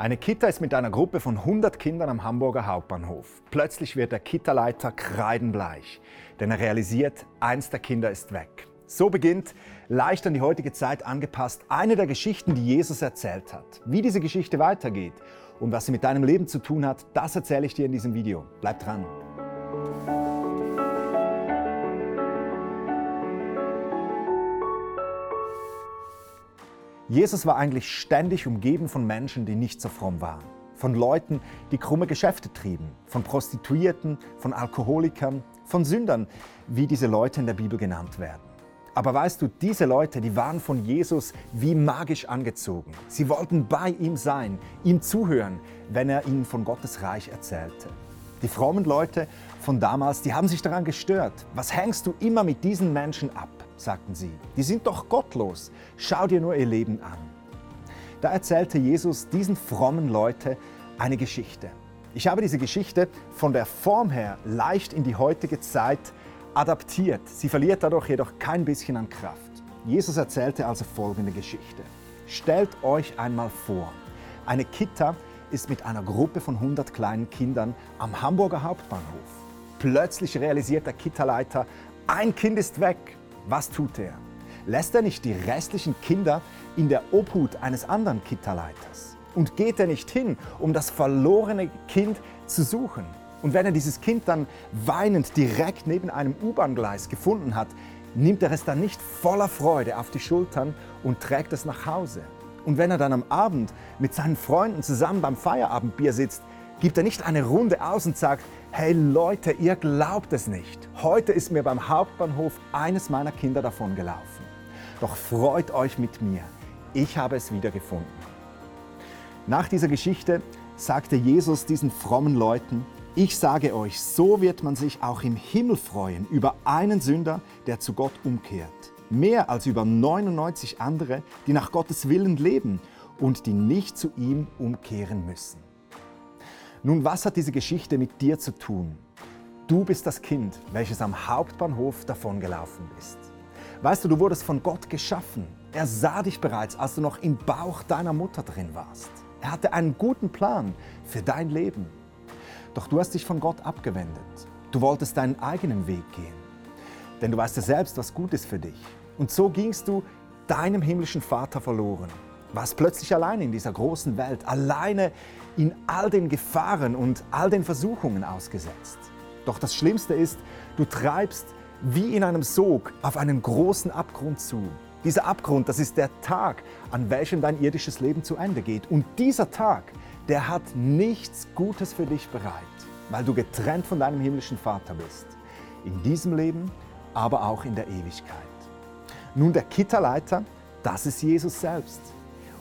Eine Kita ist mit einer Gruppe von 100 Kindern am Hamburger Hauptbahnhof. Plötzlich wird der Kita-Leiter kreidenbleich, denn er realisiert, eins der Kinder ist weg. So beginnt, leicht an die heutige Zeit angepasst, eine der Geschichten, die Jesus erzählt hat. Wie diese Geschichte weitergeht und was sie mit deinem Leben zu tun hat, das erzähle ich dir in diesem Video. Bleib dran. Jesus war eigentlich ständig umgeben von Menschen, die nicht so fromm waren. Von Leuten, die krumme Geschäfte trieben. Von Prostituierten, von Alkoholikern, von Sündern, wie diese Leute in der Bibel genannt werden. Aber weißt du, diese Leute, die waren von Jesus wie magisch angezogen. Sie wollten bei ihm sein, ihm zuhören, wenn er ihnen von Gottes Reich erzählte. Die frommen Leute von damals, die haben sich daran gestört. Was hängst du immer mit diesen Menschen ab? Sagten sie. Die sind doch gottlos. Schau dir nur ihr Leben an. Da erzählte Jesus diesen frommen Leute eine Geschichte. Ich habe diese Geschichte von der Form her leicht in die heutige Zeit adaptiert. Sie verliert dadurch jedoch kein bisschen an Kraft. Jesus erzählte also folgende Geschichte. Stellt euch einmal vor, eine Kita ist mit einer Gruppe von 100 kleinen Kindern am Hamburger Hauptbahnhof. Plötzlich realisiert der Kita-Leiter, ein Kind ist weg. Was tut er? Lässt er nicht die restlichen Kinder in der Obhut eines anderen Kita-Leiters? Und geht er nicht hin, um das verlorene Kind zu suchen? Und wenn er dieses Kind dann weinend direkt neben einem U-Bahn-Gleis gefunden hat, nimmt er es dann nicht voller Freude auf die Schultern und trägt es nach Hause. Und wenn er dann am Abend mit seinen Freunden zusammen beim Feierabendbier sitzt, gibt er nicht eine Runde aus und sagt, hey Leute, ihr glaubt es nicht. Heute ist mir beim Hauptbahnhof eines meiner Kinder davon gelaufen. Doch freut euch mit mir, ich habe es wieder gefunden. Nach dieser Geschichte sagte Jesus diesen frommen Leuten, ich sage euch, so wird man sich auch im Himmel freuen über einen Sünder, der zu Gott umkehrt. Mehr als über 99 andere, die nach Gottes Willen leben und die nicht zu ihm umkehren müssen. Nun, was hat diese Geschichte mit dir zu tun? Du bist das Kind, welches am Hauptbahnhof davongelaufen ist. Weißt du, du wurdest von Gott geschaffen. Er sah dich bereits, als du noch im Bauch deiner Mutter drin warst. Er hatte einen guten Plan für dein Leben. Doch du hast dich von Gott abgewendet. Du wolltest deinen eigenen Weg gehen. Denn du weißt ja selbst, was gut ist für dich. Und so gingst du deinem himmlischen Vater verloren warst plötzlich alleine in dieser großen Welt, alleine in all den Gefahren und all den Versuchungen ausgesetzt. Doch das Schlimmste ist, du treibst wie in einem Sog auf einen großen Abgrund zu. Dieser Abgrund, das ist der Tag, an welchem dein irdisches Leben zu Ende geht. Und dieser Tag, der hat nichts Gutes für dich bereit, weil du getrennt von deinem himmlischen Vater bist. In diesem Leben, aber auch in der Ewigkeit. Nun, der Kitterleiter, das ist Jesus selbst.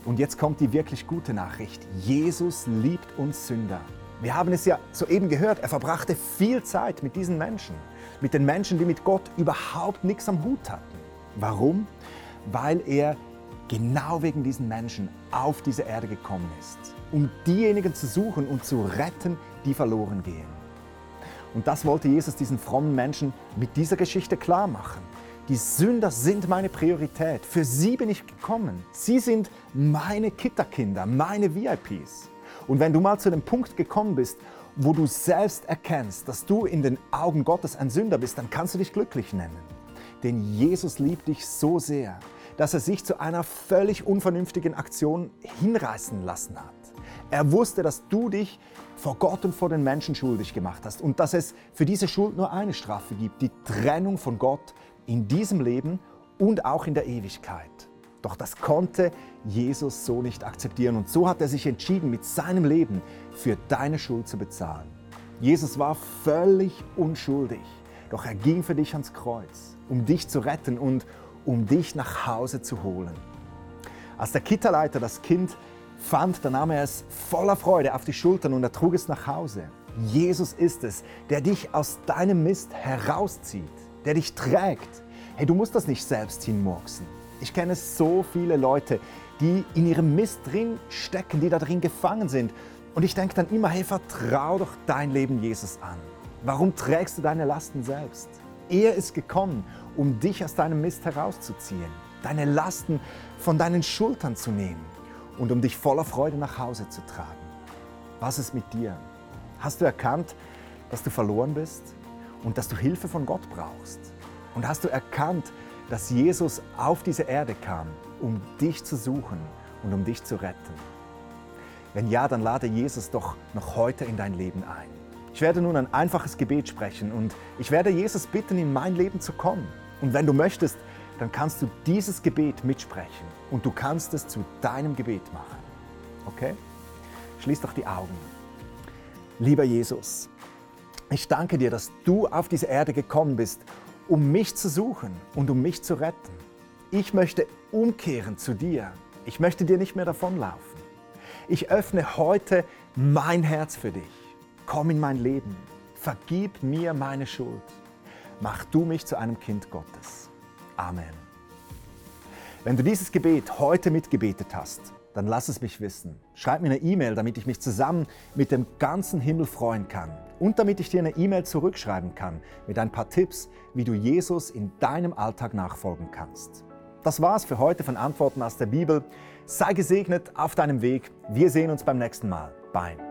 Und jetzt kommt die wirklich gute Nachricht. Jesus liebt uns Sünder. Wir haben es ja soeben gehört, er verbrachte viel Zeit mit diesen Menschen, mit den Menschen, die mit Gott überhaupt nichts am Hut hatten. Warum? Weil er genau wegen diesen Menschen auf diese Erde gekommen ist, um diejenigen zu suchen und zu retten, die verloren gehen. Und das wollte Jesus diesen frommen Menschen mit dieser Geschichte klar machen. Die Sünder sind meine Priorität. Für sie bin ich gekommen. Sie sind meine Kitterkinder, meine VIPs. Und wenn du mal zu dem Punkt gekommen bist, wo du selbst erkennst, dass du in den Augen Gottes ein Sünder bist, dann kannst du dich glücklich nennen. Denn Jesus liebt dich so sehr, dass er sich zu einer völlig unvernünftigen Aktion hinreißen lassen hat. Er wusste, dass du dich vor Gott und vor den Menschen schuldig gemacht hast und dass es für diese Schuld nur eine Strafe gibt, die Trennung von Gott in diesem Leben und auch in der Ewigkeit. Doch das konnte Jesus so nicht akzeptieren und so hat er sich entschieden, mit seinem Leben für deine Schuld zu bezahlen. Jesus war völlig unschuldig, doch er ging für dich ans Kreuz, um dich zu retten und um dich nach Hause zu holen. Als der Kitterleiter das Kind fand, da nahm er es voller Freude auf die Schultern und er trug es nach Hause. Jesus ist es, der dich aus deinem Mist herauszieht der dich trägt. Hey, du musst das nicht selbst hinmurksen. Ich kenne so viele Leute, die in ihrem Mist drin stecken, die da drin gefangen sind. Und ich denke dann immer, hey, vertrau doch dein Leben Jesus an. Warum trägst du deine Lasten selbst? Er ist gekommen, um dich aus deinem Mist herauszuziehen, deine Lasten von deinen Schultern zu nehmen und um dich voller Freude nach Hause zu tragen. Was ist mit dir? Hast du erkannt, dass du verloren bist und dass du Hilfe von Gott brauchst? Und hast du erkannt, dass Jesus auf diese Erde kam, um dich zu suchen und um dich zu retten? Wenn ja, dann lade Jesus doch noch heute in dein Leben ein. Ich werde nun ein einfaches Gebet sprechen und ich werde Jesus bitten, in mein Leben zu kommen. Und wenn du möchtest, dann kannst du dieses Gebet mitsprechen und du kannst es zu deinem Gebet machen. Okay? Schließ doch die Augen. Lieber Jesus, ich danke dir, dass du auf diese Erde gekommen bist, um mich zu suchen und um mich zu retten. Ich möchte umkehren zu dir. Ich möchte dir nicht mehr davonlaufen. Ich öffne heute mein Herz für dich. Komm in mein Leben. Vergib mir meine Schuld. Mach du mich zu einem Kind Gottes. Amen. Wenn du dieses Gebet heute mitgebetet hast, dann lass es mich wissen. Schreib mir eine E-Mail, damit ich mich zusammen mit dem ganzen Himmel freuen kann. Und damit ich dir eine E-Mail zurückschreiben kann mit ein paar Tipps, wie du Jesus in deinem Alltag nachfolgen kannst. Das war's für heute von Antworten aus der Bibel. Sei gesegnet auf deinem Weg. Wir sehen uns beim nächsten Mal. Bye.